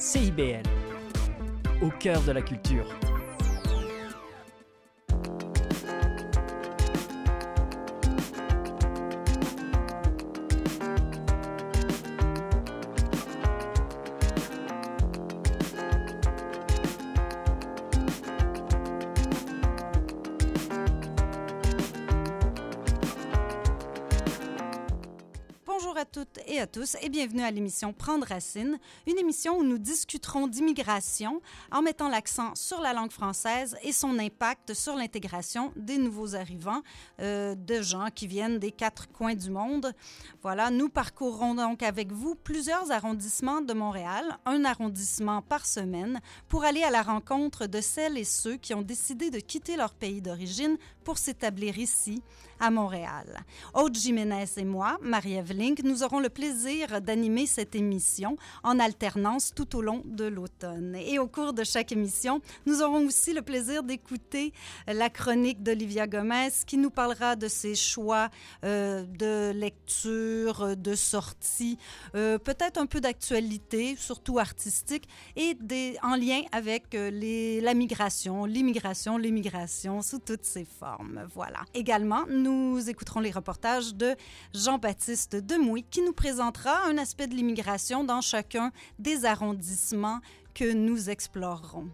CIBL, au cœur de la culture. Tous et bienvenue à l'émission Prendre Racine, une émission où nous discuterons d'immigration en mettant l'accent sur la langue française et son impact sur l'intégration des nouveaux arrivants, euh, de gens qui viennent des quatre coins du monde. Voilà, nous parcourrons donc avec vous plusieurs arrondissements de Montréal, un arrondissement par semaine, pour aller à la rencontre de celles et ceux qui ont décidé de quitter leur pays d'origine pour s'établir ici, à Montréal. Aude Jiménez et moi, Marie-Ève nous aurons le plaisir d'animer cette émission en alternance tout au long de l'automne. Et au cours de chaque émission, nous aurons aussi le plaisir d'écouter la chronique d'Olivia Gomez qui nous parlera de ses choix euh, de lecture, de sortie, euh, peut-être un peu d'actualité, surtout artistique, et en lien avec euh, la migration, l'immigration, l'émigration sous toutes ses formes. Voilà. Également, nous écouterons les reportages de Jean-Baptiste Demouy qui nous présentera un aspect de l'immigration dans chacun des arrondissements que nous explorerons.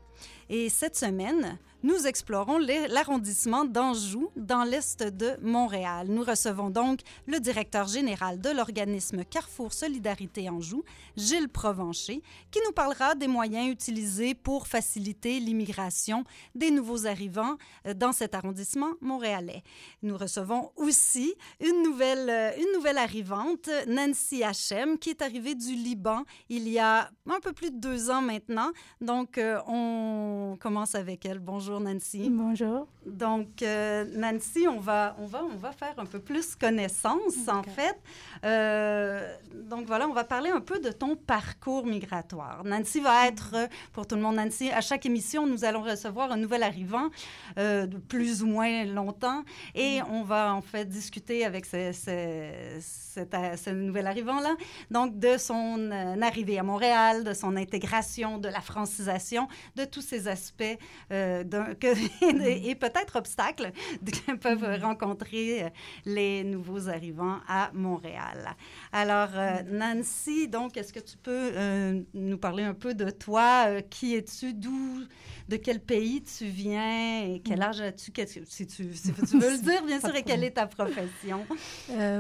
Et cette semaine, nous explorons l'arrondissement d'Anjou dans l'est de Montréal. Nous recevons donc le directeur général de l'organisme Carrefour Solidarité Anjou, Gilles Provencher, qui nous parlera des moyens utilisés pour faciliter l'immigration des nouveaux arrivants euh, dans cet arrondissement montréalais. Nous recevons aussi une nouvelle, euh, une nouvelle arrivante, Nancy Hachem, qui est arrivée du Liban il y a un peu plus de deux ans maintenant. Donc, euh, on commence avec elle. Bonjour. Bonjour Nancy. Bonjour. Donc euh, Nancy, on va, on, va, on va faire un peu plus connaissance en fait. Euh, donc voilà, on va parler un peu de ton parcours migratoire. Nancy va être, euh, pour tout le monde, Nancy, à chaque émission, nous allons recevoir un nouvel arrivant de plus ou moins longtemps et on va en fait discuter avec ce, ce nouvel arrivant-là, donc de son arrivée à Montréal, de son intégration, de la francisation, de tous ces aspects d'un et, peut-être obstacles que peuvent rencontrer euh, les nouveaux arrivants à Montréal. Alors, euh, Nancy, donc, est-ce que tu peux euh, nous parler un peu de toi? qui es-tu? D'où? De quel pays tu viens? Et quel âge as-tu? Si tu, si tu veux le dire, bien sûr, et quelle est ta profession?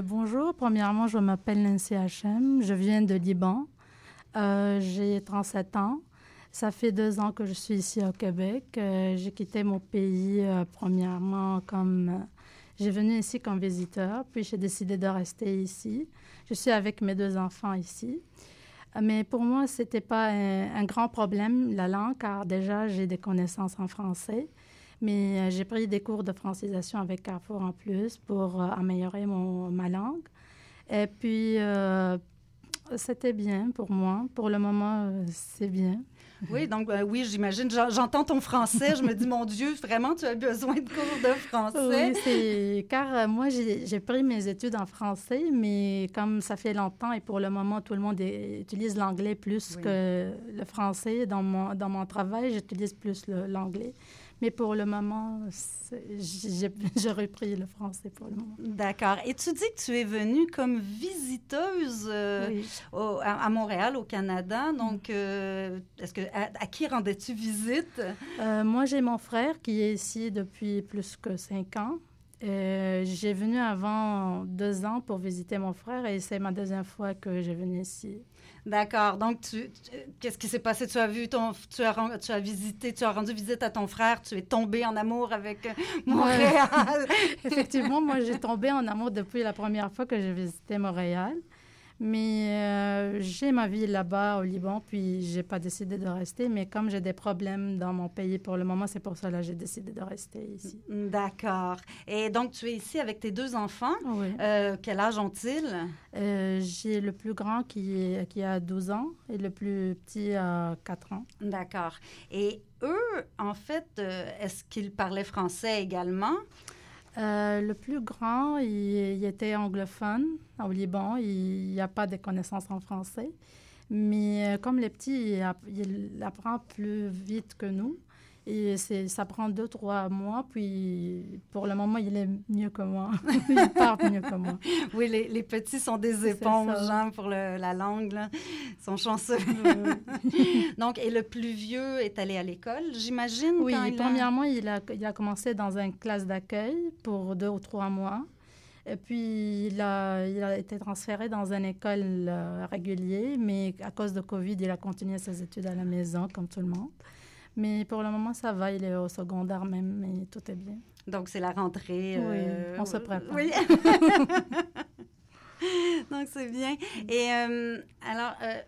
bonjour. Premièrement, je m'appelle Nancy Hachem. Je viens de Liban. J'ai 37 ans. Ça fait deux ans que je suis ici au Québec. Euh, j'ai quitté mon pays euh, premièrement comme... Euh, j'ai venu ici comme visiteur, puis j'ai décidé de rester ici. Je suis avec mes deux enfants ici. Mais pour moi, ce n'était pas un, grand problème, la langue, car déjà, j'ai des connaissances en français. Mais j'ai pris des cours de francisation avec Carrefour en plus pour améliorer mon, ma langue. Et puis, c'était bien pour moi. Pour le moment, c'est bien. Oui, donc euh, oui, j'imagine. J'entends ton français, je me dis, mon Dieu, vraiment, tu as besoin de cours de français. Oui, c'est car euh, moi, j'ai pris mes études en français, mais comme ça fait longtemps et pour le moment, tout le monde utilise l'anglais plus que le français. Dans mon, dans mon travail, j'utilise plus l'anglais. Mais pour le moment, j'ai repris le français pour le moment. D'accord. Et tu dis que tu es venue comme visiteuse euh, à, Montréal, au Canada. Donc, euh, est-ce que à, qui rendais-tu visite? Euh, moi, j'ai mon frère qui est ici depuis plus que cinq ans. j'ai venu avant deux ans pour visiter mon frère et c'est ma deuxième fois que j'ai venu ici. D'accord. Donc, tu, qu'est-ce qui s'est passé? Tu as vu ton, tu as, tu as visité, tu as rendu visite à ton frère, tu es tombé en amour avec euh, Montréal. Effectivement, moi, j'ai tombé en amour depuis la première fois que j'ai visité Montréal. Mais euh, j'ai ma vie là-bas au Liban, puis j'ai pas décidé de rester. Mais comme j'ai des problèmes dans mon pays pour le moment, c'est pour ça que j'ai décidé de rester ici. D'accord. Et donc, tu es ici avec tes deux enfants. Oui. Euh, quel âge ont-ils? Euh, j'ai le plus grand qui, est, qui a 12 ans et le plus petit a 4 ans. D'accord. Et eux, en fait, est-ce qu'ils parlaient français également? Euh, le plus grand, il, était anglophone au Liban. Il n'y a pas de connaissances en français. Mais comme les petits, il, il apprend plus vite que nous. Et ça prend deux, trois mois. Puis, pour le moment, il est mieux que moi. il parle mieux que moi. Oui, les, les petits sont des éponges hein, pour le, la langue. Là. Ils sont chanceux. Donc, et le plus vieux est allé à l'école, j'imagine? Oui, premièrement, il, a, il a commencé dans une classe d'accueil pour deux ou trois mois. Et puis, il a, il a été transféré dans une école euh, régulière, mais à cause de COVID, il a continué ses études à la maison, comme tout le monde. Mais pour le moment, ça va. Il est au secondaire même, mais tout est bien. Donc, c'est la rentrée. Oui, euh, on se prépare. Oui. Donc, c'est bien. Et euh, alors, euh,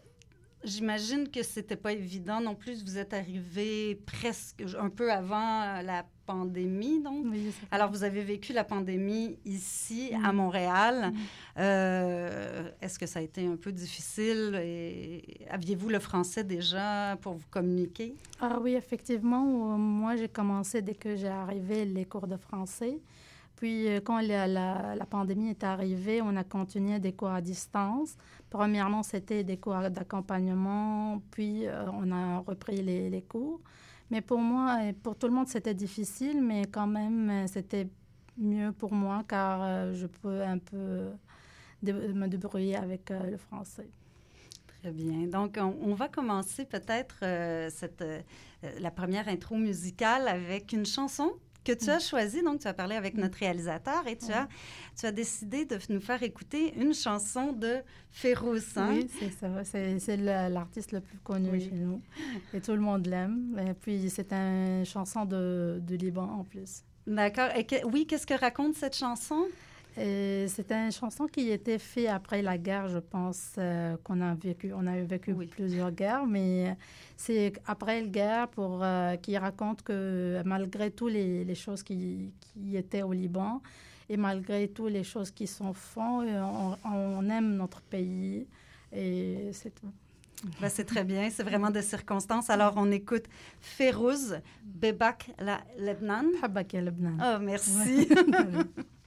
j'imagine que c'était pas évident non plus. Vous êtes arrivé presque un peu avant la pandémie, donc. Oui, Alors, vous avez vécu la pandémie ici, à Montréal. Euh, est-ce que ça a été un peu difficile? Et aviez-vous le français déjà pour vous communiquer? Ah oui, effectivement. Moi, j'ai commencé dès que j'ai arrivé les cours de français. Puis, euh, quand la, la, pandémie est arrivée, on a continué des cours à distance. Premièrement, c'était des cours d'accompagnement, puis euh, on a repris les, les cours. Mais pour moi et pour tout le monde, c'était difficile, mais quand même, euh, c'était mieux pour moi car euh, je peux un peu me débrouiller avec euh, le français. Très bien. Donc, on, va commencer peut-être la première intro musicale avec une chanson que tu as choisi. Donc, tu as parlé avec notre réalisateur et tu, as, tu as décidé de nous faire écouter une chanson de Férouz. Hein? Oui, c'est ça. C'est l'artiste le plus connu chez nous. Et tout le monde l'aime. Et puis, c'est une chanson de, de Liban en plus. D'accord. Et oui, qu'est-ce que raconte cette chanson? Euh, c'est une chanson qui était faite après la guerre, je pense, euh, qu'on a vécu. On a vécu plusieurs guerres, mais c'est après la guerre pour, euh, qui raconte que malgré toutes les, choses qui, étaient au Liban et malgré toutes les choses qui sont font, on, aime notre pays et c'est tout. Ben, c'est très bien, c'est vraiment des circonstances. Alors, on écoute Férouz, Bebak la Lebnan. Bebak Lebnan. Oh, merci.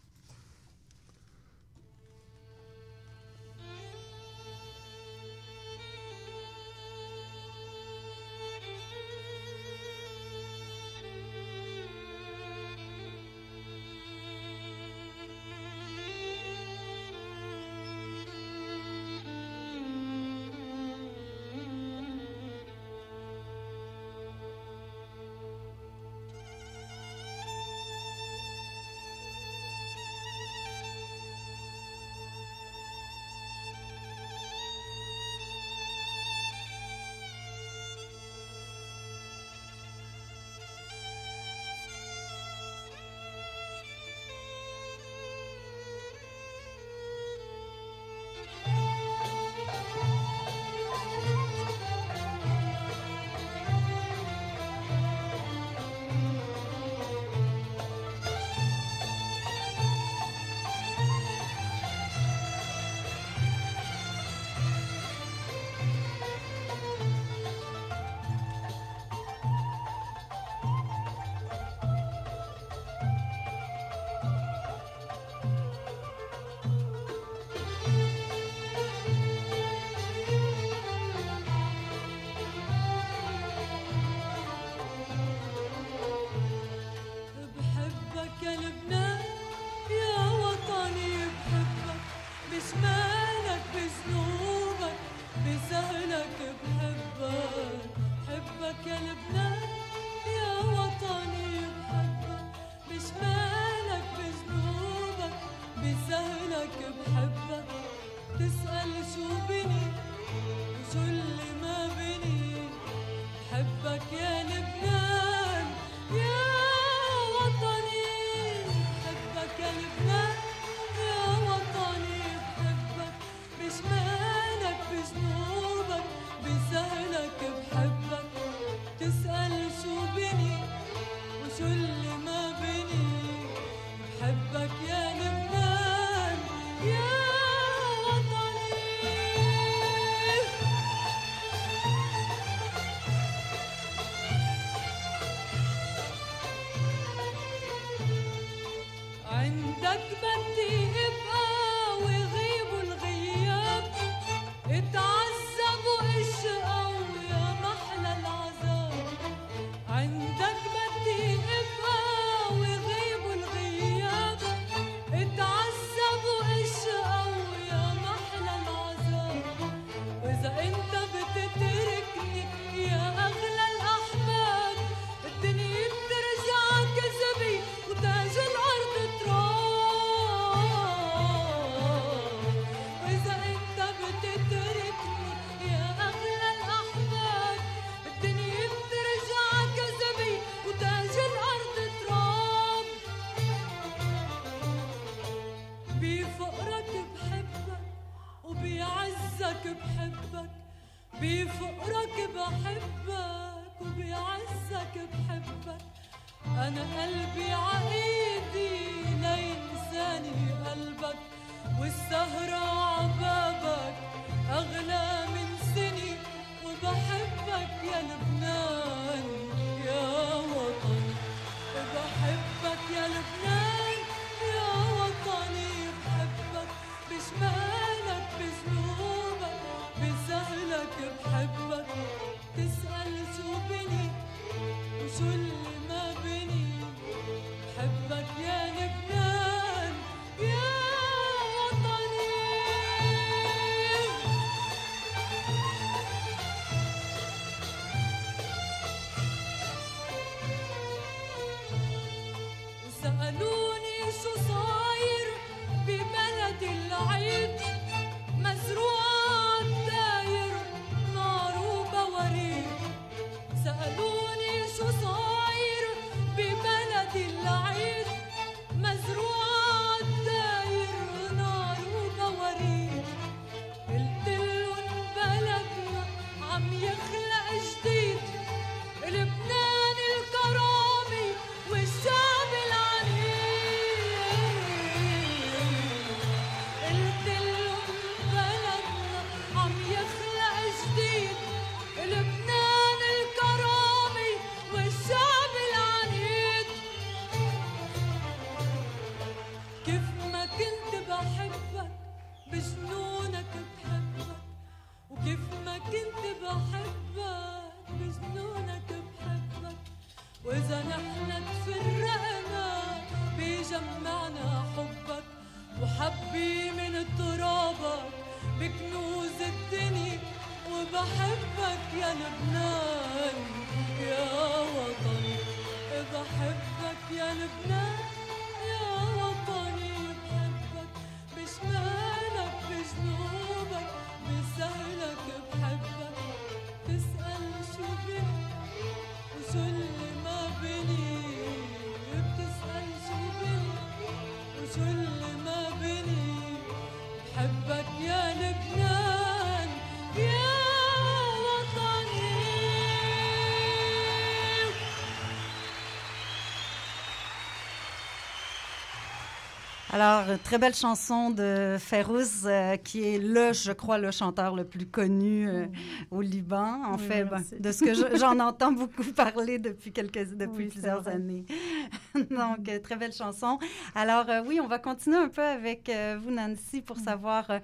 Alors, très belle chanson de Férouz, euh, qui est le, je crois, le chanteur le plus connu euh, au Liban. En Oui, fait, ben, de ce que je- j'en entends beaucoup parler depuis quelques, depuis Oui, plusieurs années. Donc, euh, très belle chanson. Alors, euh, oui, on va continuer un peu avec vous, Nancy, pour savoir euh,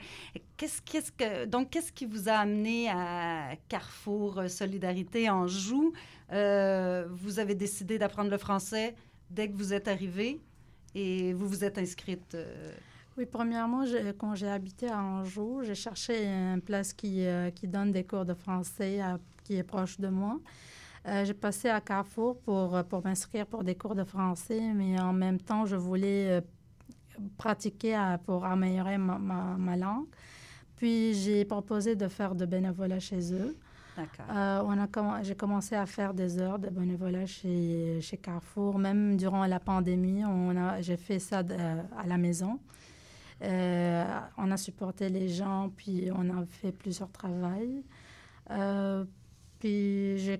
qu'est-ce, qu'est-ce que, donc, qu'est-ce qui vous a amené à Carrefour Solidarité en Joux. Euh, vous avez décidé d'apprendre le français dès que vous êtes arrivé et vous vous êtes inscrite. euh, Oui, premièrement, quand j'ai habité à Anjou, j'ai cherché une place qui, euh, qui donne des cours de français qui est proche de moi. Euh, j'ai passé à Carrefour pour, pour m'inscrire pour des cours de français, mais en même temps, je voulais pratiquer pour améliorer ma- ma langue. Puis j'ai proposé de faire de bénévolat chez eux. Euh, on a comm- j'ai commencé à faire des heures de bénévolat chez, chez Carrefour. Même durant la pandémie, on a, j'ai fait ça de- à la maison. Euh, on a supporté les gens, puis on a fait plusieurs travails. Euh, puis j'ai,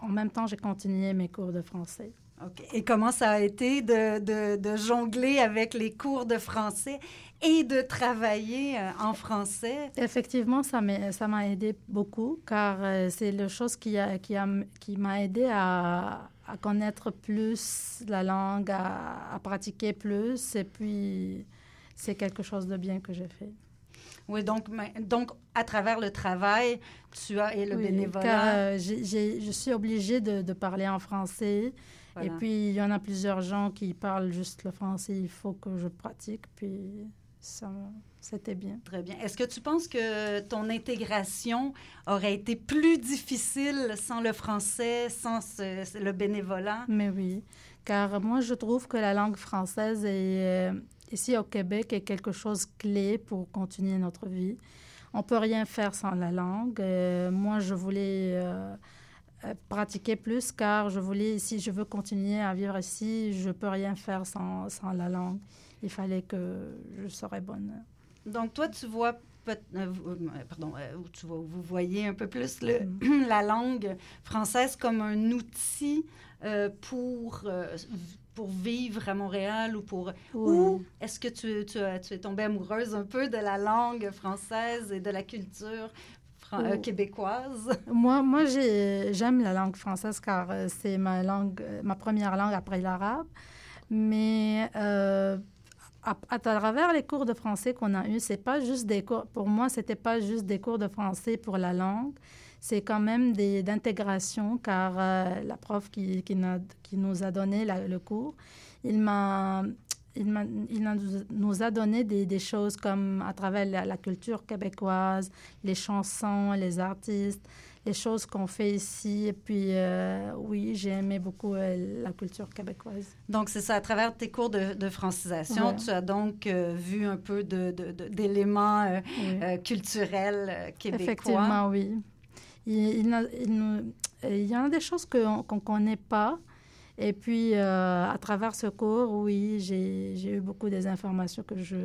en même temps, j'ai continué mes cours de français. OK. Et comment ça a été de, de- de jongler avec les cours de français et de travailler euh, en français? Effectivement, ça m'a, aidé beaucoup car euh, c'est la chose qui, a, qui, a, qui m'a aidé à, à connaître plus la langue, à, à pratiquer plus. Et puis, c'est quelque chose de bien que j'ai fait. Oui, donc, à travers le travail, tu as et le Oui, Car bénévolat. euh, j'ai- je suis obligée de, de parler en français. voilà. Et puis, il y en a plusieurs gens qui parlent juste le français. Il faut que je pratique. Puis, c'était bien. Très bien. Est-ce que tu penses que ton intégration aurait été plus difficile sans le français, sans ce- le bénévolat? Mais oui, car moi, je trouve que la langue française est, euh, ici au Québec est quelque chose clé pour continuer notre vie. On peut rien faire sans la langue. Euh, moi, je voulais euh, euh, pratiquer plus car je voulais, si je veux continuer à vivre ici, je peux rien faire sans, sans la langue. Il fallait que je serais bonne. Donc, toi, tu vois euh, euh, pardon, euh, tu vois, vous voyez un peu plus le- la langue française comme un outil euh, pour, euh, pour vivre à Montréal ou pour... Oui. Ou est-ce que tu, tu, es tombée amoureuse un peu de la langue française et de la culture fran- euh, Oh. québécoise? Moi, moi j'ai- j'aime la langue française car c'est ma langue, ma première langue après l'arabe. Mais à, travers les cours de français qu'on a eus, c'est pas juste des cours. Pour moi, c'était pas juste des cours de français pour la langue. C'est quand même des d'intégration car euh, la prof qui, qui, nous a donné le cours, il m'a il, m'a- il a- nous a donné des, des choses comme à travers la culture québécoise, les chansons, les artistes, les choses qu'on fait ici. Et puis, euh, oui, j'ai aimé beaucoup euh, la culture québécoise. Donc, c'est ça, à travers tes cours de, de francisation, Ouais. tu as donc euh, vu un peu de- de- de- d'éléments Oui. culturels québécois. Effectivement, oui. Il, il, n'a- il nous- il y en a des choses que- qu'on ne connaît pas. Et puis, euh, à travers ce cours, oui, j'ai eu beaucoup des informations que je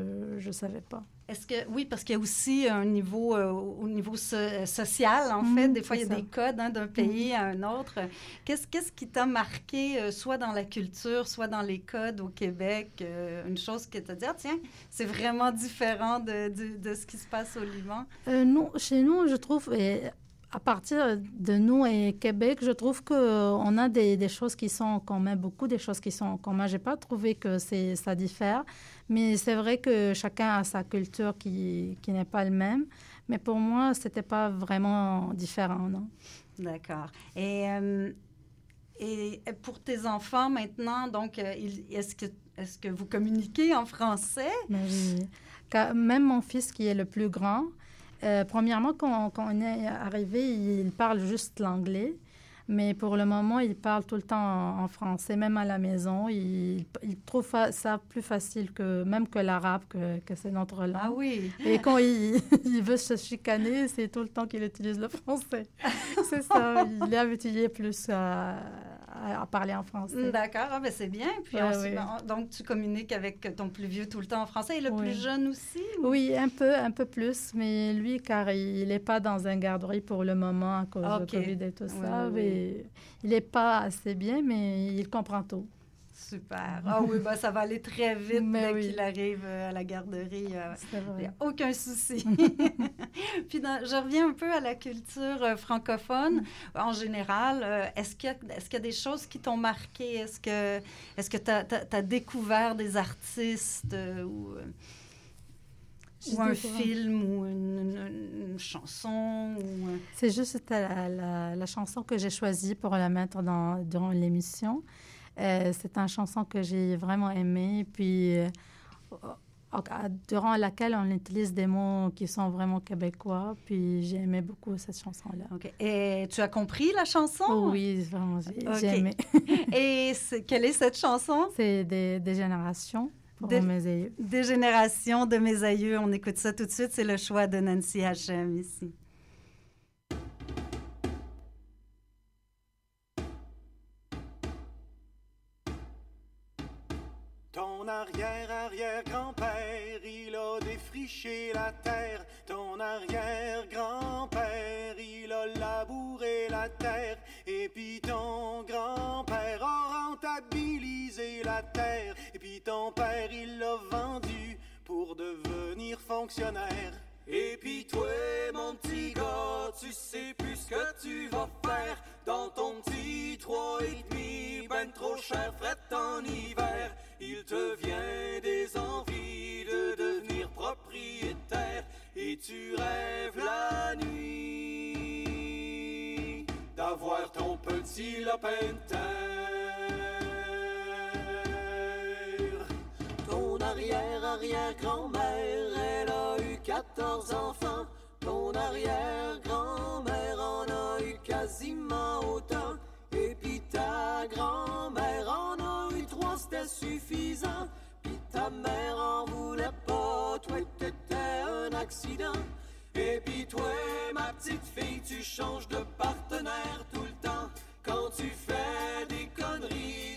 ne savais pas. Est-ce que oui, parce qu'il y a aussi un niveau euh, au niveau so- social en Mhm, fait. Des fois, il y a des codes hein, d'un pays à un autre. Qu'est-ce qu'est-ce qui t'a marqué, euh, soit dans la culture, soit dans les codes au Québec, euh, une chose qui t'a dit ah, tiens, c'est vraiment différent de, de, de ce qui se passe au Liban? Nous, chez nous, je trouve, et à partir de nous et Québec, je trouve qu'on a des, des choses qui sont en commun, beaucoup de choses qui sont en commun. Je n'ai pas trouvé que ça diffère, mais c'est vrai que chacun a sa culture qui, qui n'est pas le même. Mais pour moi, ce n'était pas vraiment différent, non? D'accord. Et euh, et pour tes enfants maintenant, donc, euh, est-ce que est-ce que vous communiquez en français? Oui. Même mon fils qui est le plus grand, euh, premièrement, quand, quand on est arrivé, il parle juste l'anglais. Mais pour le moment, il parle tout le temps en, en français, même à la maison. Il, il trouve ça plus facile que même que l'arabe, que, que c'est notre langue. Ah oui. Et quand il, il veut se chicaner, c'est tout le temps qu'il utilise le français. c'est ça, il est habitué plus à, à- à parler en français. D'accord, ah, ben c'est bien. Puis Ouais, ensuite, oui. ben, donc, tu communiques avec ton plus vieux tout le temps en français et le Oui. plus jeune aussi? ou- Oui, un peu, un peu plus, mais lui, car il n'est pas dans un garderie pour le moment à cause Ok. de Covid et tout ça, oui, mais il n'est pas assez bien, mais il comprend tout. Super. Ah oui, ben, ça va aller très vite Mais dès oui. qu'il arrive euh, à la garderie. euh, Il n'y a aucun souci. Puis dans- je reviens un peu à la culture euh, francophone en général. Est-ce qu'il y, a- est-ce qu'il y a des choses qui t'ont marqué? Est-ce que est-ce que tu as, découvert des artistes ou, un film ou une, une- une chanson? Ou, C'est juste la, la- la chanson que j'ai choisie pour la mettre dans, durant l'émission. Euh, c'est une chanson que j'ai vraiment aimée, puis euh, durant laquelle on utilise des mots qui sont vraiment québécois, puis j'ai aimé beaucoup cette chanson-là. Et tu as compris la chanson? Oh oui, vraiment, j'ai aimé. Et quelle est cette chanson? C'est des, des générations pour Des- mes aïeux. Des générations de mes aïeux. On écoute ça tout de suite. C'est le choix de Nancy H.M. ici. Arrière-arrière-grand-père, il a défriché la terre. Ton arrière-grand-père, il a labouré la terre. Et puis ton grand-père a rentabilisé la terre. Et puis ton père, il l'a vendu pour devenir fonctionnaire. Et puis toi, mon petit gars, tu sais plus ce que tu vas faire dans ton petit trois et demi, ben trop cher, fret en hiver. Il te vient des envies de devenir propriétaire et tu rêves la nuit d'avoir ton petit lopin de terre. Ton arrière-arrière-grand-mère, elle a eu 14 enfants. Ton arrière-grand-mère en a eu quasiment autant. Et puis ta grand-mère en a c'était suffisant. Puis ta mère en voulait pas, toi t'étais un accident. Et puis toi, ma petite fille, tu changes de partenaire tout le temps. Quand tu fais des conneries,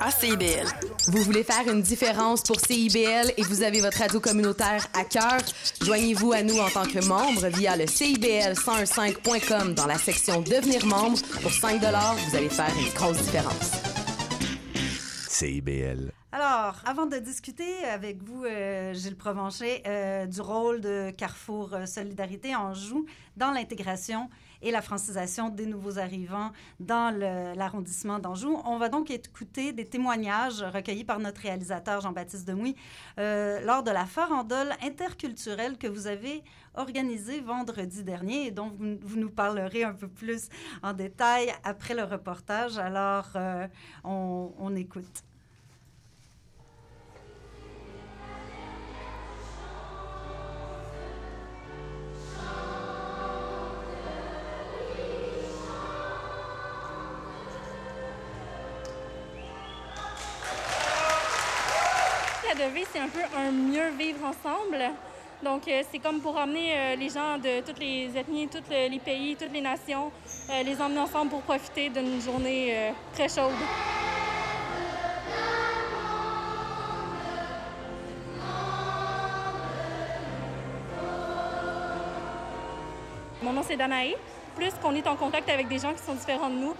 à CIBL. Vous voulez faire une différence pour CIBL et vous avez votre radio communautaire à cœur? Joignez-vous à nous en tant que membre via le CIBL1015.com dans la section Devenir membre. Pour 5 vous allez faire une grosse différence. CIBL. Alors, avant de discuter avec vous, euh, Gilles Provencher, euh, du rôle de Carrefour euh, Solidarité en joue dans l'intégration et la francisation des nouveaux arrivants dans l'arrondissement d'Anjou. On va donc écouter des témoignages recueillis par notre réalisateur Jean-Baptiste Demouy euh, lors de la farandole interculturelle que vous avez organisée vendredi dernier et dont vous, nous parlerez un peu plus en détail après le reportage. Alors, euh, on écoute. C'est un peu un mieux vivre ensemble. Donc, euh, c'est comme pour emmener euh, les gens de toutes les ethnies, tous les pays, toutes les nations, euh, les emmener ensemble pour profiter d'une journée très chaude. Mon nom, c'est Danae. Plus qu'on est en contact avec des gens qui sont différents de nous,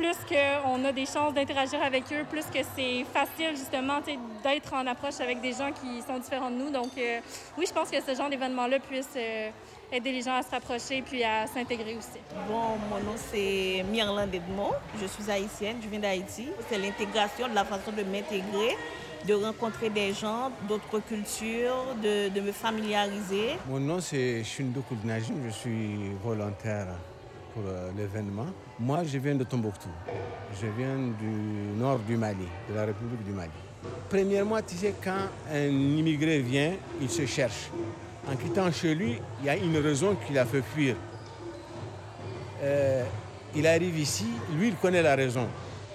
plus qu'on a des chances d'interagir avec eux, plus que c'est facile justement d'être en approche avec des gens qui sont différents de nous. Donc euh, oui, je pense que ce genre d'événement-là puisse euh, aider les gens à se rapprocher puis à s'intégrer aussi. Bon, mon nom c'est Myrlande Edmond. Je suis haïtienne, je viens d'Haïti. C'est l'intégration, de la façon de m'intégrer, de rencontrer des gens d'autres cultures, de, de me familiariser. Mon nom c'est Shindo Koudnajim, je suis volontaire pour euh, l'événement. Moi je viens de Tombouctou. Je viens du nord du Mali, de la République du Mali. Premièrement, tu sais, quand un immigré vient, il se cherche. En quittant chez lui, il y a une raison qui l'a fait fuir. Euh, il arrive ici, lui, il connaît la raison.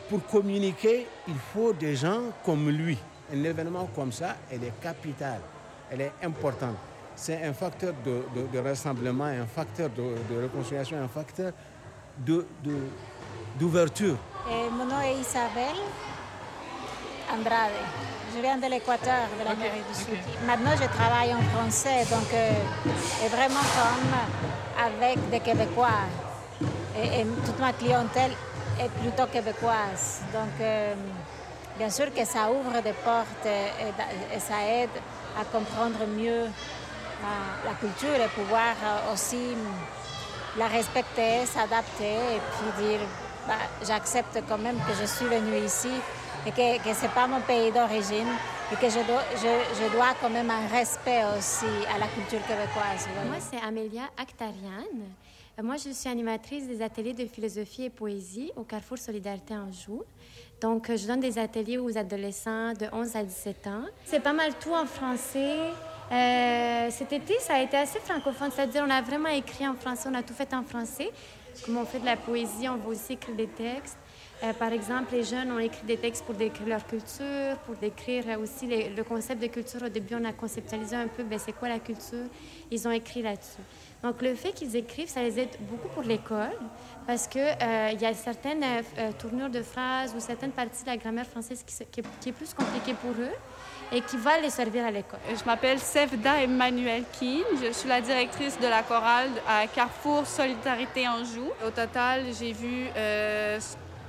Pour communiquer, il faut des gens comme lui. Un événement comme ça, elle est capitale, elle est importante. C'est un facteur de, de- de rassemblement, un facteur de, de réconciliation, un facteur de- de- d'ouverture. Mon nom est Isabelle Andrade. Je viens de l'Équateur, de l'Amérique du Sud. Maintenant, je travaille en français, donc euh, et vraiment comme avec des Québécois. Et, et toute ma clientèle est plutôt québécoise. Donc, euh, bien sûr que ça ouvre des portes et, et- et ça aide à comprendre mieux la, culture et pouvoir euh, aussi la respecter, s'adapter et puis dire bah, j'accepte quand même que je suis venue ici et que, ce n'est pas mon pays d'origine et que je dois, quand même un respect aussi à la culture québécoise. Moi, c'est Amélia Actarian. Euh, Moi, je suis animatrice des ateliers de philosophie et poésie au Carrefour Solidarité Anjou. Donc, euh, je donne des ateliers aux adolescents de 11 à 17 ans. C'est pas mal tout en français. Euh, cet été, ça a été assez francophone, c'est-à-dire on a vraiment écrit en français, on a tout fait en français. Comme on fait de la poésie, on va aussi écrire des textes. Euh, par exemple, les jeunes ont écrit des textes pour décrire leur culture, pour décrire euh, aussi le concept de culture. Au début, on a conceptualisé un peu, ben, c'est quoi la culture. Ils ont écrit là-dessus. Donc, le fait qu'ils écrivent, ça les aide beaucoup pour l'école, parce que euh, y a certaines euh, tournures de phrases ou certaines parties de la grammaire française qui, qui est- plus compliquée pour eux et qui va les servir à l'école. Je m'appelle Sevda Emmanuel Keane. Je suis la directrice de la chorale à Carrefour Solidarité Anjou. Au total, j'ai vu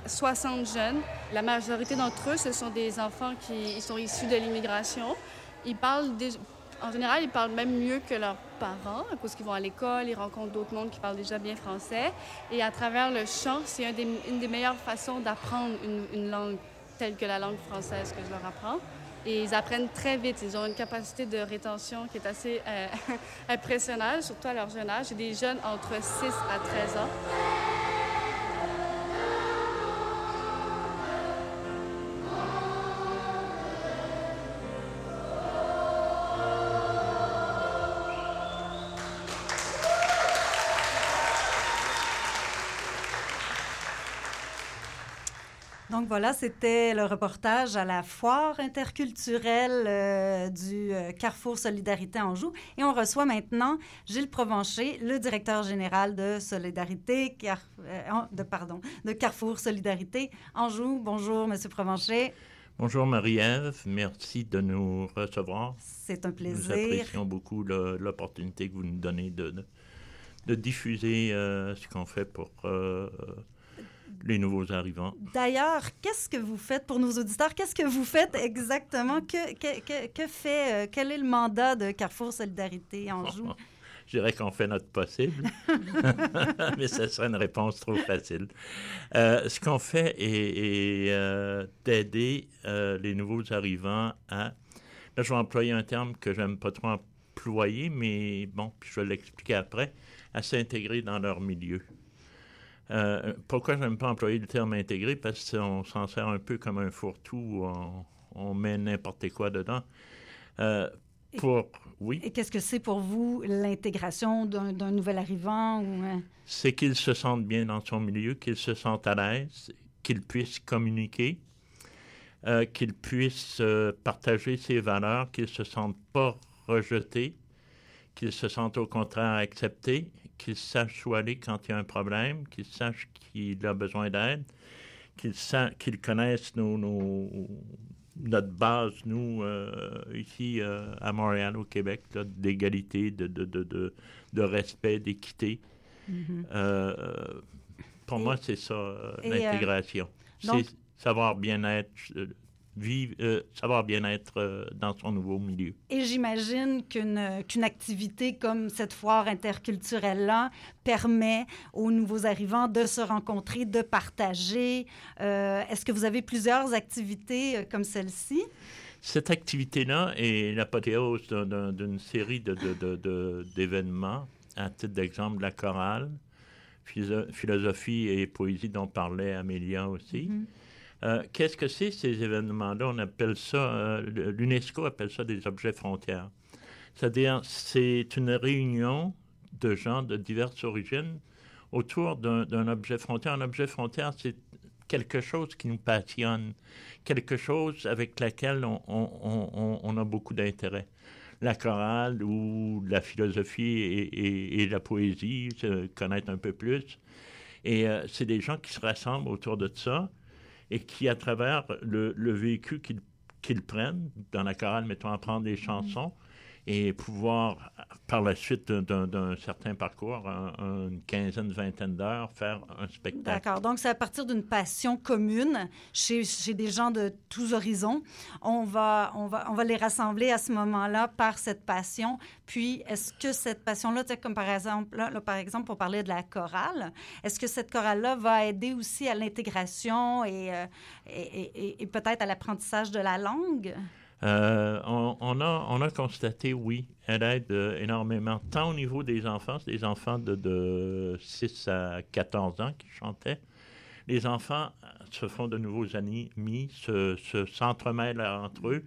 60 jeunes. La majorité d'entre eux, ce sont des enfants qui sont issus de l'immigration. Ils parlent en général, ils parlent même mieux que leurs parents à cause qu'ils vont à l'école, ils rencontrent d'autres mondes qui parlent déjà bien français. Et à travers le chant, c'est une des meilleures façons d'apprendre une, une langue telle que la langue française que je leur apprends. Et ils apprennent très vite. Ils ont une capacité de rétention qui est assez euh, impressionnante, surtout à leur jeune âge. J'ai des jeunes entre 6 à 13 ans. Donc voilà, c'était le reportage à la foire interculturelle euh, du euh, Carrefour Solidarité Anjou. Et on reçoit maintenant Gilles Provencher, le directeur général de Solidarité, Car- euh, de, pardon, de Carrefour Solidarité Anjou. Bonjour, Monsieur Provencher. Bonjour Marie-Ève, merci de nous recevoir. C'est un Nous plaisir. apprécions beaucoup l'opportunité que vous nous donnez de, de, de diffuser euh, ce qu'on fait pour euh, les nouveaux arrivants. D'ailleurs, qu'est-ce que vous faites pour nos auditeurs? Qu'est-ce que vous faites exactement? Que, que, que, que fait, euh, quel est le mandat de Carrefour Solidarité? Anjou? Je dirais qu'on fait notre possible, mais ce serait une réponse trop facile. Euh, ce qu'on fait est, est, euh, d'aider euh, les nouveaux arrivants à... Là, je vais employer un terme que j'aime pas trop employer, mais bon, puis je vais l'expliquer après, à s'intégrer dans leur milieu. Euh, pourquoi je n'aime pas employer le terme intégré? Parce qu'on s'en sert un peu comme un fourre-tout, où on, on met n'importe quoi dedans. Euh, pour, oui, Et qu'est-ce que c'est pour vous l'intégration d'un nouvel arrivant? Ou, euh, c'est qu'il se sente bien dans son milieu, qu'il se sente à l'aise, qu'il puisse communiquer, euh, qu'il puisse euh, partager ses valeurs, qu'il ne se sente pas rejeté, qu'il se sente au contraire accepté, qu'il sache où aller quand il y a un problème, qu'il sache qu'il a besoin d'aide, qu'il qu'il connaisse nos, nos- notre base, nous, euh, ici euh, à Montréal, au Québec, d'égalité, de, de, de, de, de respect, d'équité. Mhm. Euh, pour moi, c'est ça, l'intégration. c'est savoir bien être, vivre, euh, savoir bien être euh, dans son nouveau milieu. Et j'imagine qu'une qu'une activité comme cette foire interculturelle-là permet aux nouveaux arrivants de se rencontrer, de partager. Euh, Est-ce que vous avez plusieurs activités euh, comme celle-ci? Cette activité-là est l'apothéose d'un- d'un- d'une série de- de- de- de- d'événements. À titre d'exemple, la chorale, philo- philosophie et poésie dont parlait Amélia aussi. Euh, Qu'est-ce que c'est ces événements-là? On appelle ça, euh, l'UNESCO appelle ça des objets frontières. C'est-à-dire, c'est une réunion de gens de diverses origines autour d'un objet frontière. Un objet frontière, c'est quelque chose qui nous passionne, quelque chose avec laquelle on, a beaucoup d'intérêt. La chorale ou la philosophie et, la poésie, connaître un peu plus. Et euh, c'est des gens qui se rassemblent autour de ça et qui, à travers le, le véhicule qu'ils qu'ils prennent, dans la chorale, mettons, apprendre des chansons et pouvoir, par la suite d'un- certain parcours, un- un- une quinzaine, vingtaine d'heures, faire un spectacle. D'accord. Donc, c'est à partir d'une passion commune chez, des gens de tous horizons. On va, on, va, on va les rassembler à ce moment-là par cette passion. Puis, est-ce que cette passion-là, comme par exemple, là, là, par exemple, pour parler de la chorale, est-ce que cette chorale-là va aider aussi à l'intégration et, euh, et- et peut-être à l'apprentissage de la langue? Euh, on, a, on a constaté, oui, elle aide euh, énormément, tant au niveau des enfants, c'est des enfants de, de 6 à 14 ans qui chantaient. Les enfants se font de nouveaux amis, se, se- s'entremêlent entre eux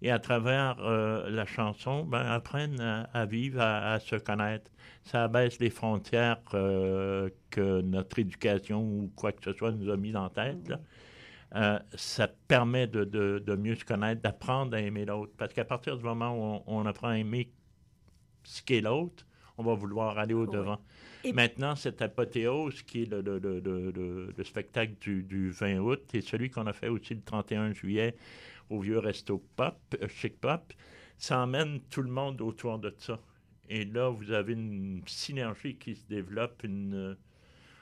et à travers euh, la chanson, ben, apprennent à, vivre, à, se connaître. Ça abaisse les frontières que notre éducation ou quoi que ce soit nous a mis en tête. là. Euh, ça permet de, de- de mieux se connaître, d'apprendre à aimer l'autre. Parce qu'à partir du moment où on, on apprend à aimer ce qu'est l'autre, on va vouloir aller au-devant. Et- Maintenant, cette apothéose qui est le, le- le- le- le- le spectacle du, du 20 août et celui qu'on a fait aussi le 31 juillet au vieux Resto Pop, euh, Chic Pop, ça emmène tout le monde autour de ça. Et là, vous avez une synergie qui se développe, une, euh,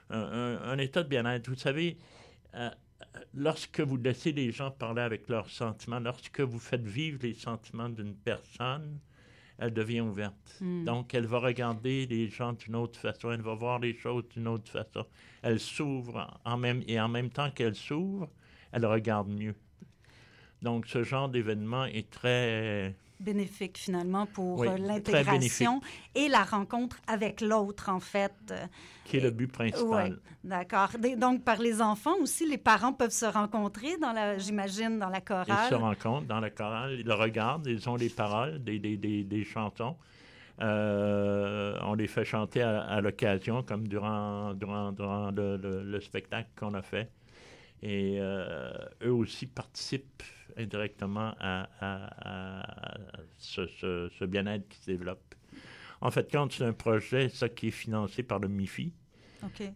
un, un- un état de bien-être. Vous savez, euh, lorsque vous laissez les gens parler avec leurs sentiments, lorsque vous faites vivre les sentiments d'une personne, elle devient ouverte. Hmm. Donc, elle va regarder les gens d'une autre façon, elle va voir les choses d'une autre façon. Elle s'ouvre en même, et en même temps qu'elle s'ouvre, elle regarde mieux. Donc, ce genre d'événement est très bénéfique finalement pour Oui, euh, l'intégration et la rencontre avec l'autre en fait. Euh, qui est le but principal. Ouais, d'accord. Des- Donc par les enfants aussi, les parents peuvent se rencontrer dans la, j'imagine, dans la Ils chorale. se rencontrent dans la chorale, ils le regardent, ils ont les paroles des, des, des, des chansons. Euh, on les fait chanter à, à l'occasion, comme durant, durant, durant le, le- le spectacle qu'on a fait. Et euh, eux aussi participent indirectement à, à- à ce, ce- ce bien-être qui se développe. En fait, quand c'est un projet, ça qui est financé par le MIFI,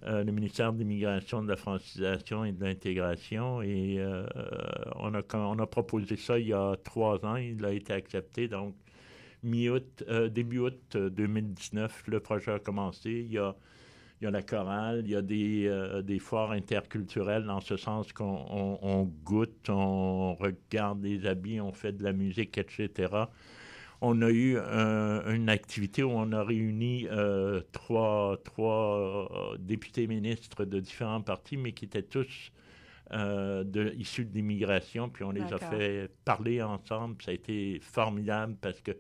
euh, le ministère de l'Immigration, de la Francisation et de l'Intégration. Et euh, on, a, on a proposé ça il y a trois ans. Il a été accepté. Donc, mi-août, début août euh, 2019, le projet a commencé. Il y a, il y a la chorale, il y a des, euh, des foires interculturelles dans ce sens qu'on on- on goûte, on regarde les habits, on fait de la musique, etc on a eu un- une activité où on a réuni euh, trois, trois euh, députés ministres de différents partis, mais qui étaient tous euh, de, issus de l'immigration, puis on les a fait parler ensemble. Ça a été formidable parce que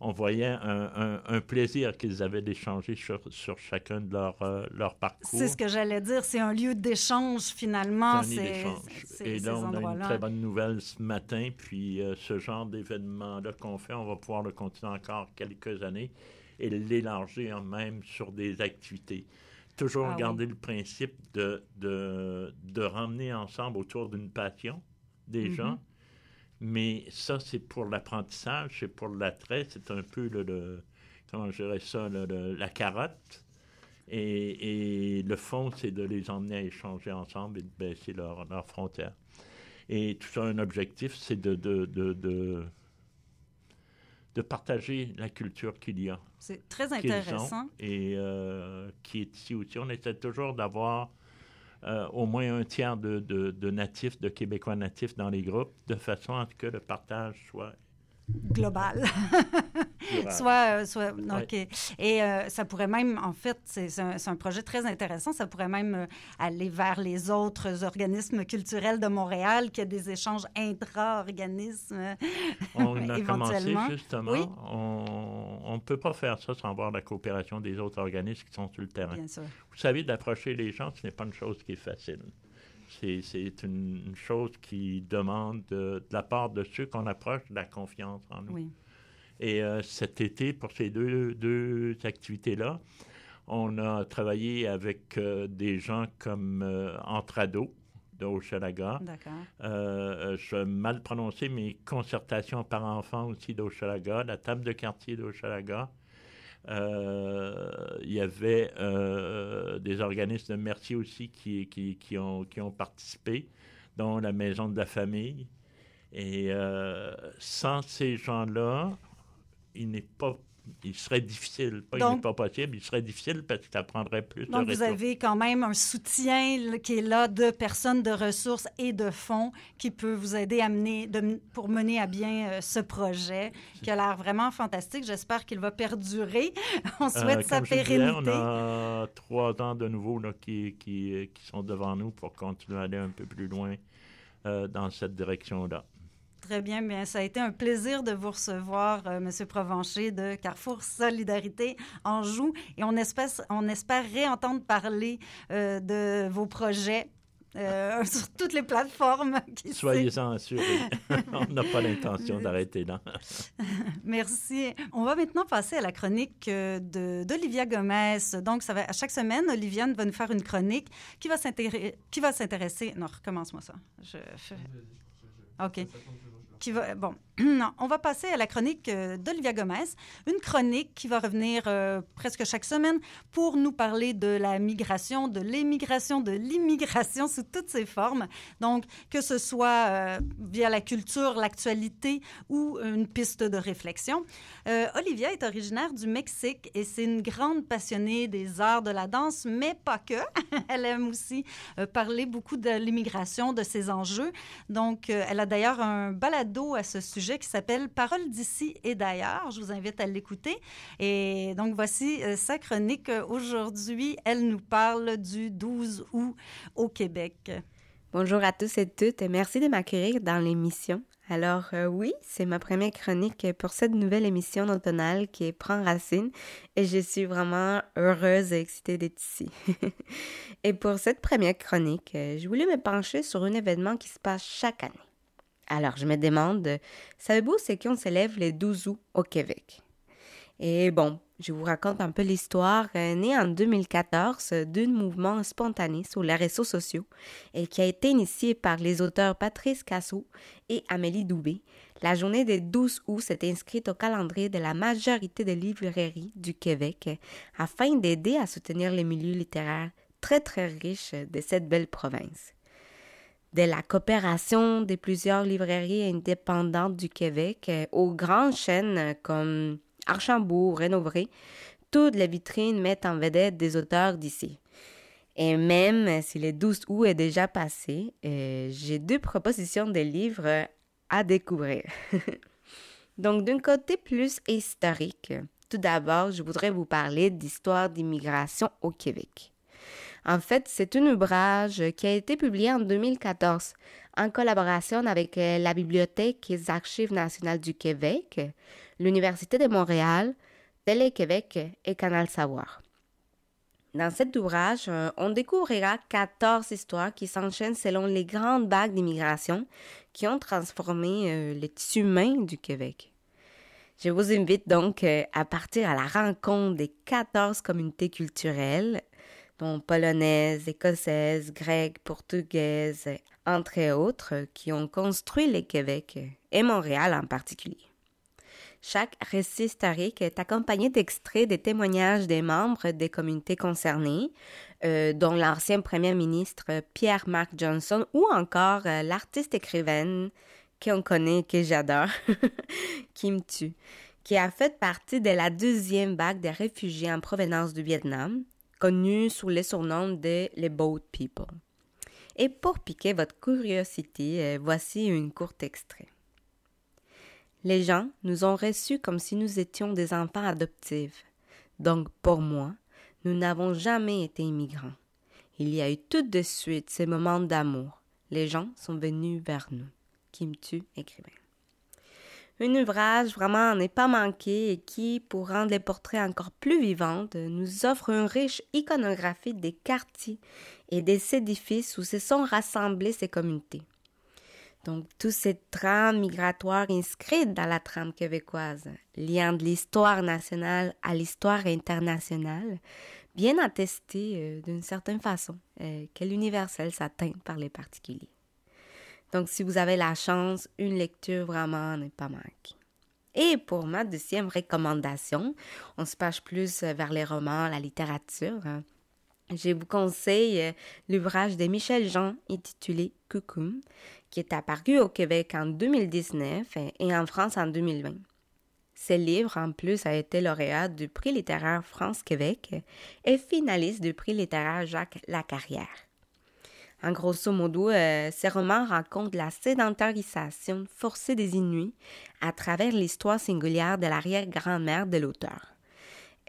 on voyait un, un- un plaisir qu'ils avaient d'échanger sur, sur chacun de leurs euh, leur parcours. C'est ce que j'allais dire, c'est un lieu d'échange finalement. C'est Et là, on a une très bonne nouvelle ce matin. Puis euh, ce genre d'événement-là qu'on fait, on va pouvoir le continuer encore quelques années et l'élargir même sur des activités. Toujours Ah oui. garder le principe de, de, de ramener ensemble autour d'une passion des Mhm. gens. Mais ça, c'est pour l'apprentissage, c'est pour l'attrait, c'est un peu le, le- comment je dirais ça, le- le- la carotte. Et, et le fond, c'est de les emmener à échanger ensemble et de baisser leurs leurs frontières. Et tout ça, un objectif, c'est de, de, de, de, de partager la culture qu'il y a. C'est très ont intéressant. Et euh, qui est ici aussi. On essaie toujours d'avoir euh, au moins un tiers de, de, de natifs, de Québécois natifs dans les groupes, de façon à ce que le partage soit global. Global. soit, euh, soit. OK. Et euh, ça pourrait même, en fait, c'est un, un projet très intéressant. Ça pourrait même euh, aller vers les autres organismes culturels de Montréal, qui a des échanges intra-organismes On a commencé justement. Oui, On ne peut pas faire ça sans voir la coopération des autres organismes qui sont sur le terrain. bien sûr. Vous savez, d'approcher les gens, ce n'est pas une chose qui est facile. C'est, une, une chose qui demande de, de la part de ceux qu'on approche de la confiance en nous. Oui. Et euh, cet été, pour ces deux, deux activités-là, on a travaillé avec euh, des gens comme euh, Entrado de Hochelaga. D'accord. Euh, je vais mal prononcer, mais Concertation par enfants aussi d'Hochelaga, la table de quartier d'Hochelaga. Euh, il y avait euh, des organismes de Mercier aussi qui, qui, ont, qui ont participé, dont la Maison de la Famille. Et euh, sans ces gens-là, il n'est pas... Il serait difficile, pas il n'est pas possible, il serait difficile parce que ça prendrait plus de Donc, vous ressources. avez quand même un soutien qui est là de personnes, de ressources et de fonds qui peut vous aider à mener, de- pour mener à bien euh, ce projet qui a l'air vraiment fantastique. J'espère qu'il va perdurer. On souhaite Euh, sa je disais, pérennité. on a trois ans de nouveau là, qui, qui, qui sont devant nous pour continuer à aller un peu plus loin euh, dans cette direction-là. Très bien, bien, ça a été un plaisir de vous recevoir, euh, Monsieur Provencher de Carrefour Solidarité Anjou, et on espère, on espère réentendre parler euh, de vos projets euh, sur toutes les plateformes. Soyez-en assurés. on n'a pas l'intention d'arrêter là. Merci. On va maintenant passer à la chronique euh, d'Olivia Gomez. Donc, ça va, à chaque semaine, Oliviane va nous faire une chronique qui va s'intéresser... Qui va s'intéresser... Non, recommence-moi ça. Je, je- OK. Qui va, bon, on va passer à la chronique euh, d'Olivia Gomez, une chronique qui va revenir euh, presque chaque semaine pour nous parler de la migration, de l'émigration, de l'immigration sous toutes ses formes. Donc, que ce soit euh, via la culture, l'actualité ou une piste de réflexion. Olivia est originaire du Mexique et c'est une grande passionnée des arts de la danse, mais pas que. elle aime aussi parler beaucoup de l'immigration, de ses enjeux. Donc, elle a d'ailleurs un balado à ce sujet qui s'appelle Paroles d'ici et d'ailleurs. Je vous invite à l'écouter. Et donc, voici euh, sa chronique. Aujourd'hui, elle nous parle du 12 août au Québec. Bonjour à tous et toutes. Merci de m'accueillir dans l'émission. Alors euh, oui, c'est ma première chronique pour cette nouvelle émission automnale qui prend racine et je suis vraiment heureuse et excitée d'être ici. et pour cette première chronique, euh, je voulais me pencher sur un événement qui se passe chaque année. Alors je me demande, savez-vous c'est qu'on s'élève les 12 août au Québec? Et bon, je vous raconte un peu l'histoire euh, née en 2014 d'un mouvement spontané sur les réseaux sociaux et qui a été initié par les auteurs Patrice Cassou et Amélie Doubé. La journée des 12 août s'est inscrite au calendrier de la majorité des librairies du Québec afin d'aider à soutenir les milieux littéraires très très riches de cette belle province. De la coopération de plusieurs librairies indépendantes du Québec euh, aux grandes chaînes comme Archambault, Rénovré, toutes les vitrines mettent en vedette des auteurs d'ici. Et même si le 12 août est déjà passé, euh, j'ai deux propositions de livres à découvrir. Donc, d'un côté plus historique, tout d'abord, je voudrais vous parler d'histoire d'immigration au Québec. En fait, c'est un ouvrage qui a été publié en 2014 en collaboration avec euh, la Bibliothèque et les Archives nationales du Québec, l'Université de Montréal, Télé-Québec et Canal Savoir. Dans cet ouvrage, euh, on découvrira 14 histoires qui s'enchaînent selon les grandes vagues d'immigration qui ont transformé euh, le tissu humain du Québec. Je vous invite donc à partir à la rencontre des 14 communautés culturelles, dont polonaises, écossaises, grecques, portugaises, entre autres, qui ont construit le Québec et Montréal en particulier. Chaque récit historique est accompagné d'extraits des témoignages des membres des communautés concernées, euh, dont l'ancien premier ministre Pierre Mark Johnson ou encore euh, l'artiste écrivaine qu'on connaît, que j'adore, Kim Tu, qui a fait partie de la deuxième vague des réfugiés en provenance du Vietnam, connue sous le surnom de les Boat People. Et pour piquer votre curiosité, euh, voici un court extrait. Les gens nous ont reçus comme si nous étions des enfants adoptifs. Donc, pour moi, nous n'avons jamais été immigrants. Il y a eu tout de suite ces moments d'amour. Les gens sont venus vers nous. Kim. Un ouvrage vraiment n'est pas manqué et qui, pour rendre les portraits encore plus vivantes, nous offre une riche iconographie des quartiers et des édifices où se sont rassemblées ces communautés. Donc, toute cette trame migratoire inscrite dans la trame québécoise, liant de l'histoire nationale à l'histoire internationale, bien attesté euh, d'une certaine façon euh, que l'universel s'atteint par les particuliers. Donc, si vous avez la chance, une lecture vraiment n'est pas manquée. Et pour ma deuxième recommandation, on se penche plus vers les romans, la littérature. Hein. Je vous conseille euh, l'ouvrage de Michel Jean intitulé Coucou, qui est apparu au Québec en 2019 et en France en 2020. Ce livre, en plus, a été lauréat du prix littéraire France-Québec et finaliste du prix littéraire Jacques Lacarrière. En grosso modo, euh, ces romans racontent la sédentarisation forcée des Inuits à travers l'histoire singulière de l'arrière-grand-mère de l'auteur.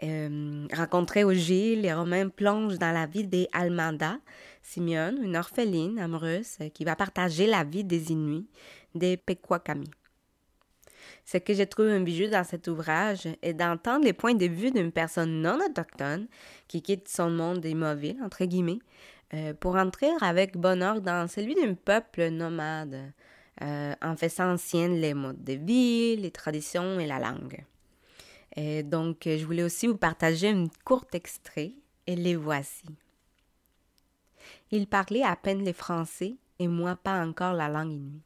Euh, au Gilles, les Romains plongent dans la vie des Almanda, Simeon, une orpheline amoureuse qui va partager la vie des Inuits, des Pequakami. Ce que j'ai trouvé un bijou dans cet ouvrage est d'entendre les points de vue d'une personne non autochtone qui quitte son monde immobile, entre guillemets, euh, pour entrer avec bonheur dans celui d'un peuple nomade, euh, en faisant ancienne les modes de vie, les traditions et la langue. Et donc, je voulais aussi vous partager un court extrait, et les voici. Il parlait à peine le français et moi pas encore la langue inuit.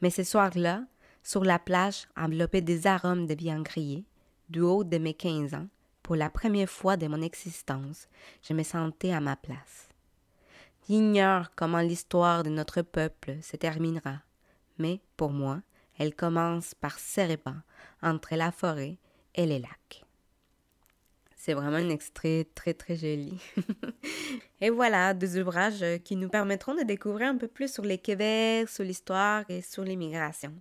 Mais ce soir-là, sur la plage enveloppée des arômes de viande grillée, du haut de mes quinze ans, pour la première fois de mon existence, je me sentais à ma place. J'ignore comment l'histoire de notre peuple se terminera, mais pour moi, elle commence par Sereba, entre la forêt et les lacs. C'est vraiment un extrait très très joli. et voilà, deux ouvrages qui nous permettront de découvrir un peu plus sur les Québec, sur l'histoire et sur l'immigration.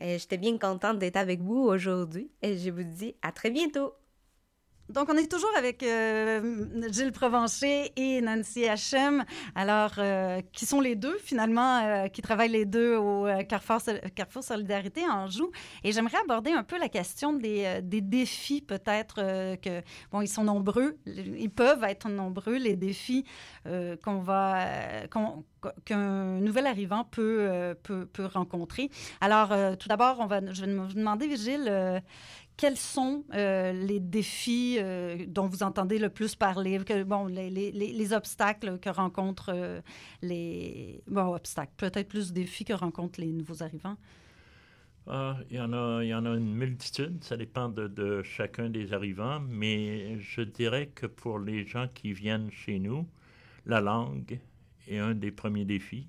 J'étais bien contente d'être avec vous aujourd'hui et je vous dis à très bientôt. Donc, on est toujours avec euh, Gilles Provencher et Nancy Hachem, alors, euh, qui sont les deux, finalement, euh, qui travaillent les deux au Carrefour, Carrefour Solidarité en Anjou. Et j'aimerais aborder un peu la question des, des défis, peut-être, que, bon, ils sont nombreux, ils peuvent être nombreux, les défis qu'on va, qu'un nouvel arrivant peut, peut, peut rencontrer. Alors, tout d'abord, on va, je vais vous demander, Gilles, quels sont euh, les défis euh, dont vous entendez le plus parler, que, bon, les, les- les- les obstacles que rencontrent euh, les... Bon, obstacles, peut-être plus défis que rencontrent les nouveaux arrivants. Ah, il, y en a, il y en a une multitude, ça dépend de chacun des arrivants, mais je dirais que pour les gens qui viennent chez nous, la langue est un des premiers défis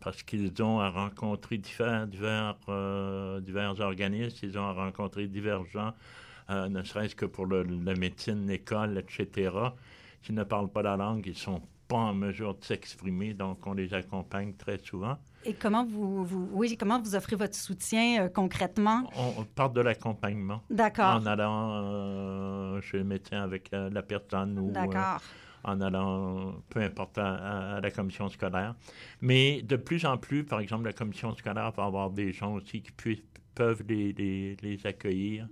parce qu'ils ont à rencontrer divers, divers, euh, divers organismes, ils ont à rencontrer divers gens, euh, ne serait-ce que pour le- la médecine, l'école, etc. S'ils ne parlent pas la langue, ils ne sont pas en mesure de s'exprimer, donc on les accompagne très souvent. Et comment vous, vous, oui, comment vous offrez votre soutien euh, concrètement? On, on parle de l'accompagnement. D'accord. En allant chez le médecin avec la, la personne ou D'accord. En allant, peu importe, à, la commission scolaire. Mais de plus en plus, par exemple, la commission scolaire va avoir des gens aussi qui puissent- peuvent les, les- les accueillir,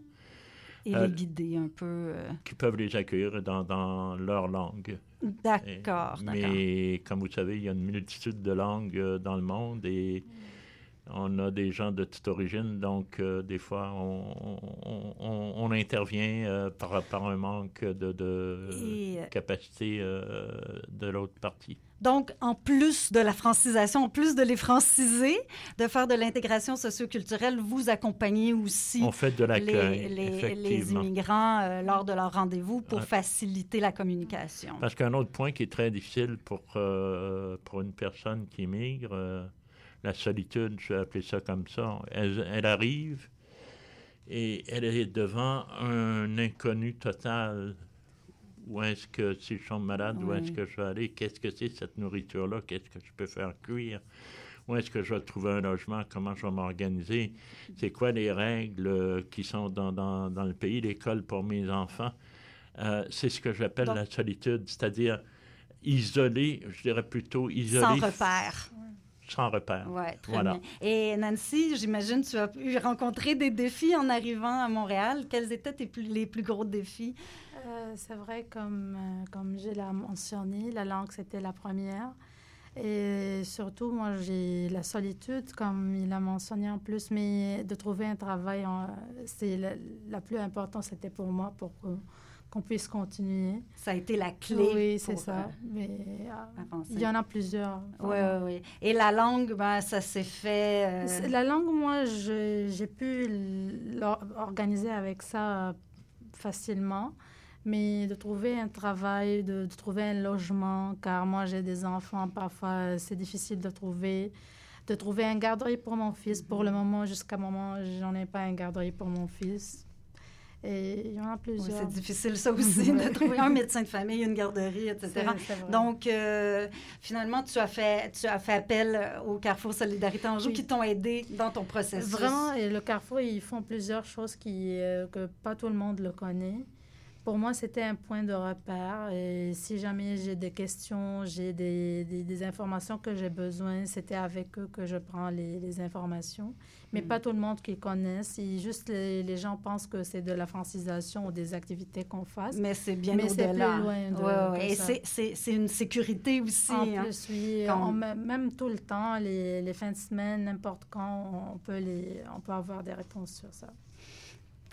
Et Euh, les guider un peu. euh, qui peuvent les accueillir dans, dans leur langue. D'accord, d'accord. Mais comme vous savez, il y a une multitude de langues euh, dans le monde et on a des gens de toute origine, donc euh, des fois on, on- on- on intervient euh, par, par un manque de, de Et, euh, capacité euh, de l'autre partie. Donc, en plus de la francisation, en plus de les franciser, de faire de l'intégration socioculturelle, vous accompagnez aussi On fait de l'accueil, les, les- les effectivement. immigrants lors de leur rendez-vous pour faciliter la communication. Parce qu'un autre point qui est très difficile pour, pour une personne qui migre, la solitude, je vais appeler ça comme ça, elle, elle arrive et elle est devant un inconnu total. Où est-ce que si je tombe malade, où est-ce que je vais aller? Qu'est-ce que c'est cette nourriture-là? Qu'est-ce que je peux faire cuire? Où est-ce que je vais trouver un logement? Comment je vais m'organiser? C'est quoi les règles euh, qui sont dans, dans, dans le pays, l'école pour mes enfants? Euh, c'est ce que j'appelle la solitude, c'est-à-dire isolé, je dirais plutôt isolé. Sans repère. Sans repère. Oui, très voilà. bien. Et Nancy, j'imagine tu as pu rencontrer des défis en arrivant à Montréal. Quels étaient tes plus- les plus gros défis? Euh, c'est vrai, comme, euh, comme je l'ai mentionné, la langue, c'était la première. Et surtout, moi, j'ai la solitude, comme il a mentionné en plus, mais de trouver un travail, c'est la, la plus importante, c'était pour moi, pour qu'on puisse continuer. Ça a été la clé Oui, c'est ça. euh, Mais euh, il y en a plusieurs. Oui, vraiment. oui, oui. Et la langue, ben, ça s'est fait... euh, La langue, moi, j'ai pu l'organiser avec ça euh, facilement, mais de trouver un travail, de, de trouver un logement, car moi, j'ai des enfants, parfois, c'est difficile de trouver, de trouver un garderie pour mon fils. Pour le moment, jusqu'à moment, j'en ai pas un garderie pour mon fils. Et il y en a Oui, plusieurs. c'est difficile, ça aussi, de trouver un médecin de famille, une garderie, etc. Donc, euh, finalement, tu as, fait, tu as fait appel au Carrefour Solidarité Anjou Oui. qui t'ont aidé dans ton processus. Vraiment, et le Carrefour, ils font plusieurs choses qui, euh, que pas tout le monde le connaît. Pour moi, c'était un point de repère. Et si jamais j'ai des questions, j'ai des, des, des informations que j'ai besoin, c'était avec eux que je prends les, les informations. Mais Mm. pas tout le monde qui connaisse. Et juste les, les gens pensent que c'est de la francisation ou des activités qu'on fasse. Mais c'est bien au-delà. plus loin de, Ouais, ouais. Et c'est- c'est c'est une sécurité aussi. En hein. plus, oui. Quand- on- même- même tout le temps, les, les fins de semaine, n'importe quand, on peut, les, on peut avoir des réponses sur ça.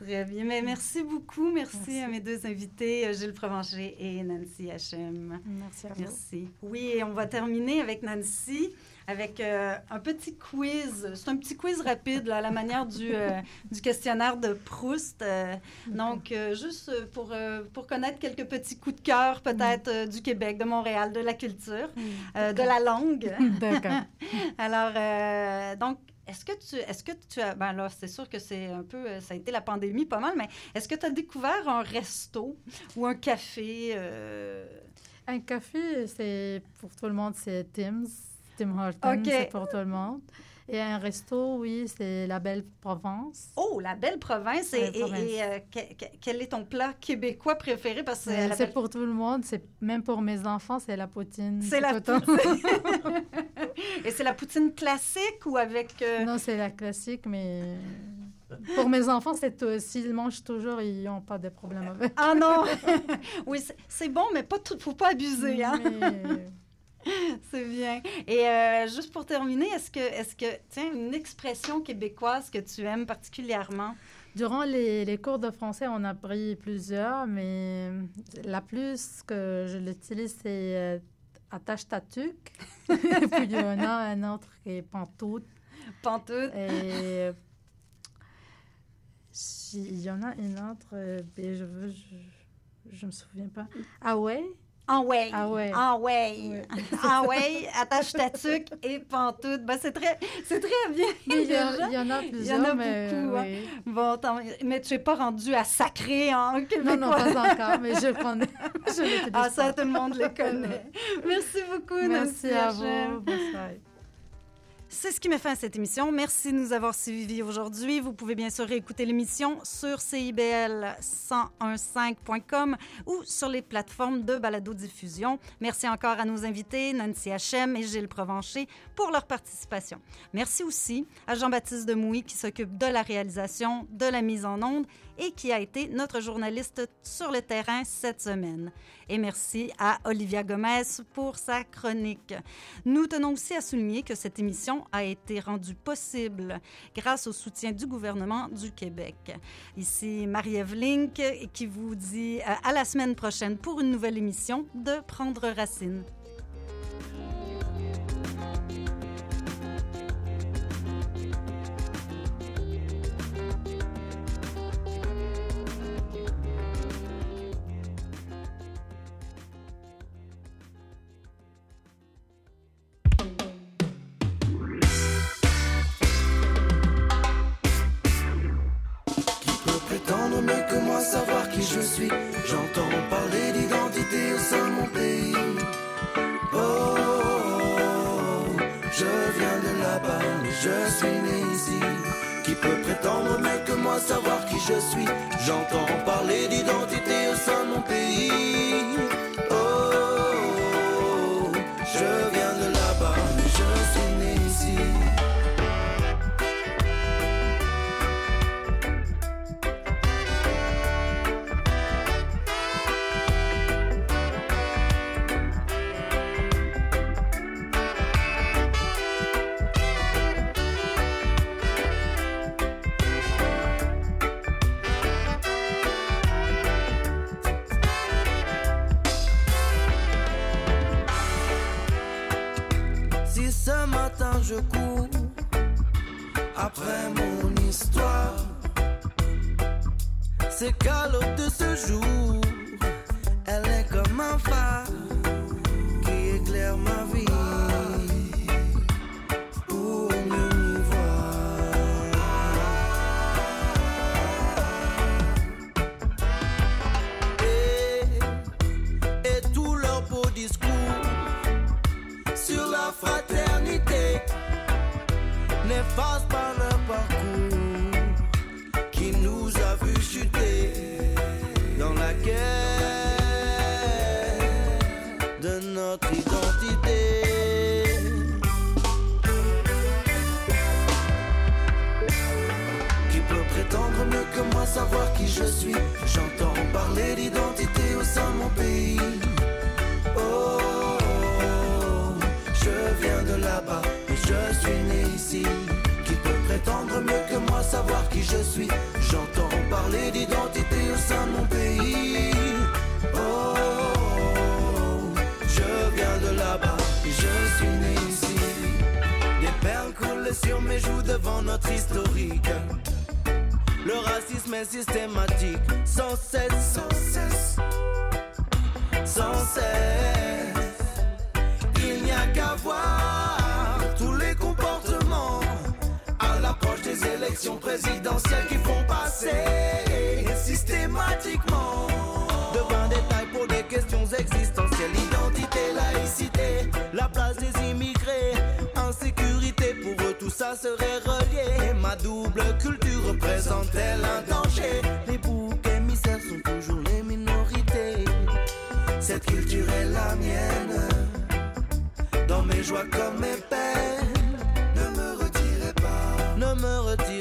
Très bien. Mais merci beaucoup. Merci, Merci. à mes deux invités, euh, Gilles Provencher et Nancy H.M. Merci à vous. Merci. Oui, et on va terminer avec Nancy avec euh, un petit quiz. C'est un petit quiz rapide, là, à la manière du, euh, du questionnaire de Proust. Euh, Donc, juste pour, pour connaître quelques petits coups de cœur, peut-être, euh, du Québec, de Montréal, de la culture, euh, de la langue. D'accord. Alors, donc, est-ce que tu, est-ce que tu as, ben là, c'est sûr que c'est un peu, euh, ça a été la pandémie pas mal, mais est-ce que tu as découvert un resto ou un café? euh, Un café, c'est pour tout le monde, c'est Tim's. Tim Hortons, c'est pour tout le monde. Et un resto, oui, c'est la Belle Provence. Oh, la Belle Province. Et, La Belle et- Province. et, euh, que- que- quel est ton plat québécois préféré? Parce que la C'est Belle- pour tout le monde, c'est même pour mes enfants, c'est la poutine. C'est la poutine. et c'est la poutine classique ou avec... euh, Non, c'est la classique, mais pour mes enfants, c'est s'ils mangent toujours, ils n'ont pas de problème avec. Ah non! oui, c'est- c'est bon, mais pas tout, faut pas abuser, hein? C'est bien. Et euh, juste pour terminer, est-ce que, est-ce que, tiens, une expression québécoise que tu aimes particulièrement? Durant les, les cours de français, on a appris plusieurs, mais la plus que je l'utilise, c'est euh, attache ta tuque. Puis il y en a un autre qui est pantoute. Pantoute. Et euh, il y en a une autre, euh, ben, je veux, je, je me souviens pas. Ah ouais? Ah ouais. Ah ouais. Ah ouais. Ah ouais. Attache ta tuque et pantoute. Ben, c'est très, c'est très bien. Il y, a- déjà. il y en a Il y plusieurs, en a mais beaucoup. hein. Bon, mais tu n'es pas rendu à sacrer en québécois. Non, non, pas encore, mais je le connais. Je Ah, ça, tout le monde les connaît. Merci beaucoup, Merci à vous. Bonsoir. C'est ce qui met fin à cette émission. Merci de nous avoir suivis aujourd'hui. Vous pouvez bien sûr écouter l'émission sur CIBL1015.com ou sur les plateformes de balado-diffusion. Merci encore à nos invités, Nancy Hachem et Gilles Provencher, pour leur participation. Merci aussi à Jean-Baptiste Demouy qui s'occupe de la réalisation, de la mise en onde et qui a été notre journaliste sur le terrain cette semaine. Et merci à Olivia Gomez pour sa chronique. Nous tenons aussi à souligner que cette émission a été rendue possible grâce au soutien du gouvernement du Québec. Ici Marie-Ève Link qui vous dit euh, à la semaine prochaine pour une nouvelle émission de Prendre Racine. Suis. J'entends parler d'identité au sein de mon pays. Oh, je viens de là-bas, je suis né ici. Qui peut prétendre mieux que moi savoir qui je suis? J'entends parler d'identité au sein de mon pays. Oh, je viens Qui peut prétendre mieux que moi savoir qui je suis? J'entends parler d'identité au sein de mon pays. Oh, je viens de là-bas, mais je suis né ici. Qui peut prétendre mieux que moi savoir qui je suis? J'entends parler d'identité au sein de mon pays. Je suis né ici. Des perles coulent sur mes joues devant notre historique. Le racisme est systématique, sans cesse, sans cesse, sans cesse. Il n'y a qu'à voir tous les comportements à l'approche des élections présidentielles qui font passer systématiquement devant des tailles pour des questions existentielles, ça doigts seraient reliés. Ma double culture représente-t-elle un danger? Les boucs émissaires sont toujours les minorités. Cette culture est la mienne. Dans mes joies comme mes peines. Ne me retirez pas. Ne me retirez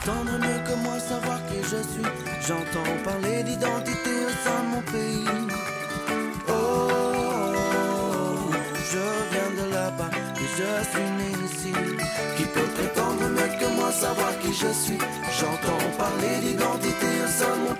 prétendre mieux que moi savoir qui je suis J'entends parler d'identité au sein de mon pays. Oh, je viens de là-bas je suis né ici. Qui peut prétendre mieux que moi savoir qui je suis? J'entends parler d'identité au sein de mon pays.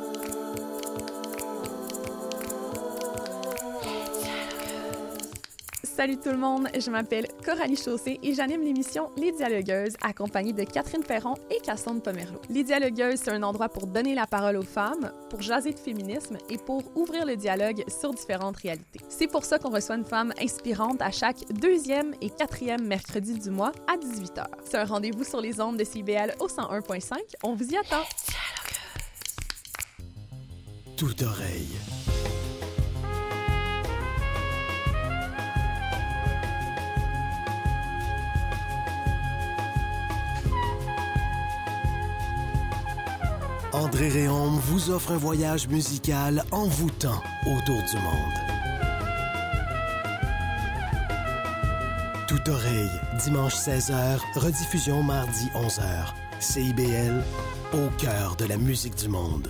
Salut tout le monde, je m'appelle Coralie Chaussé et j'anime l'émission Les Dialogueuses, accompagnée de Catherine Ferron et Cassandre Pomerleau. Les Dialogueuses, c'est un endroit pour donner la parole aux femmes, pour jaser de féminisme et pour ouvrir le dialogue sur différentes réalités. C'est pour ça qu'on reçoit une femme inspirante à chaque deuxième et quatrième mercredi du mois à 18h. C'est un rendez-vous sur les ondes de CBL au 101.5. On vous y attend! Toute oreille. André Réaume vous offre un voyage musical envoûtant autour du monde. Toute oreille, dimanche 16h, rediffusion mardi 11h. CIBL, au cœur de la musique du monde.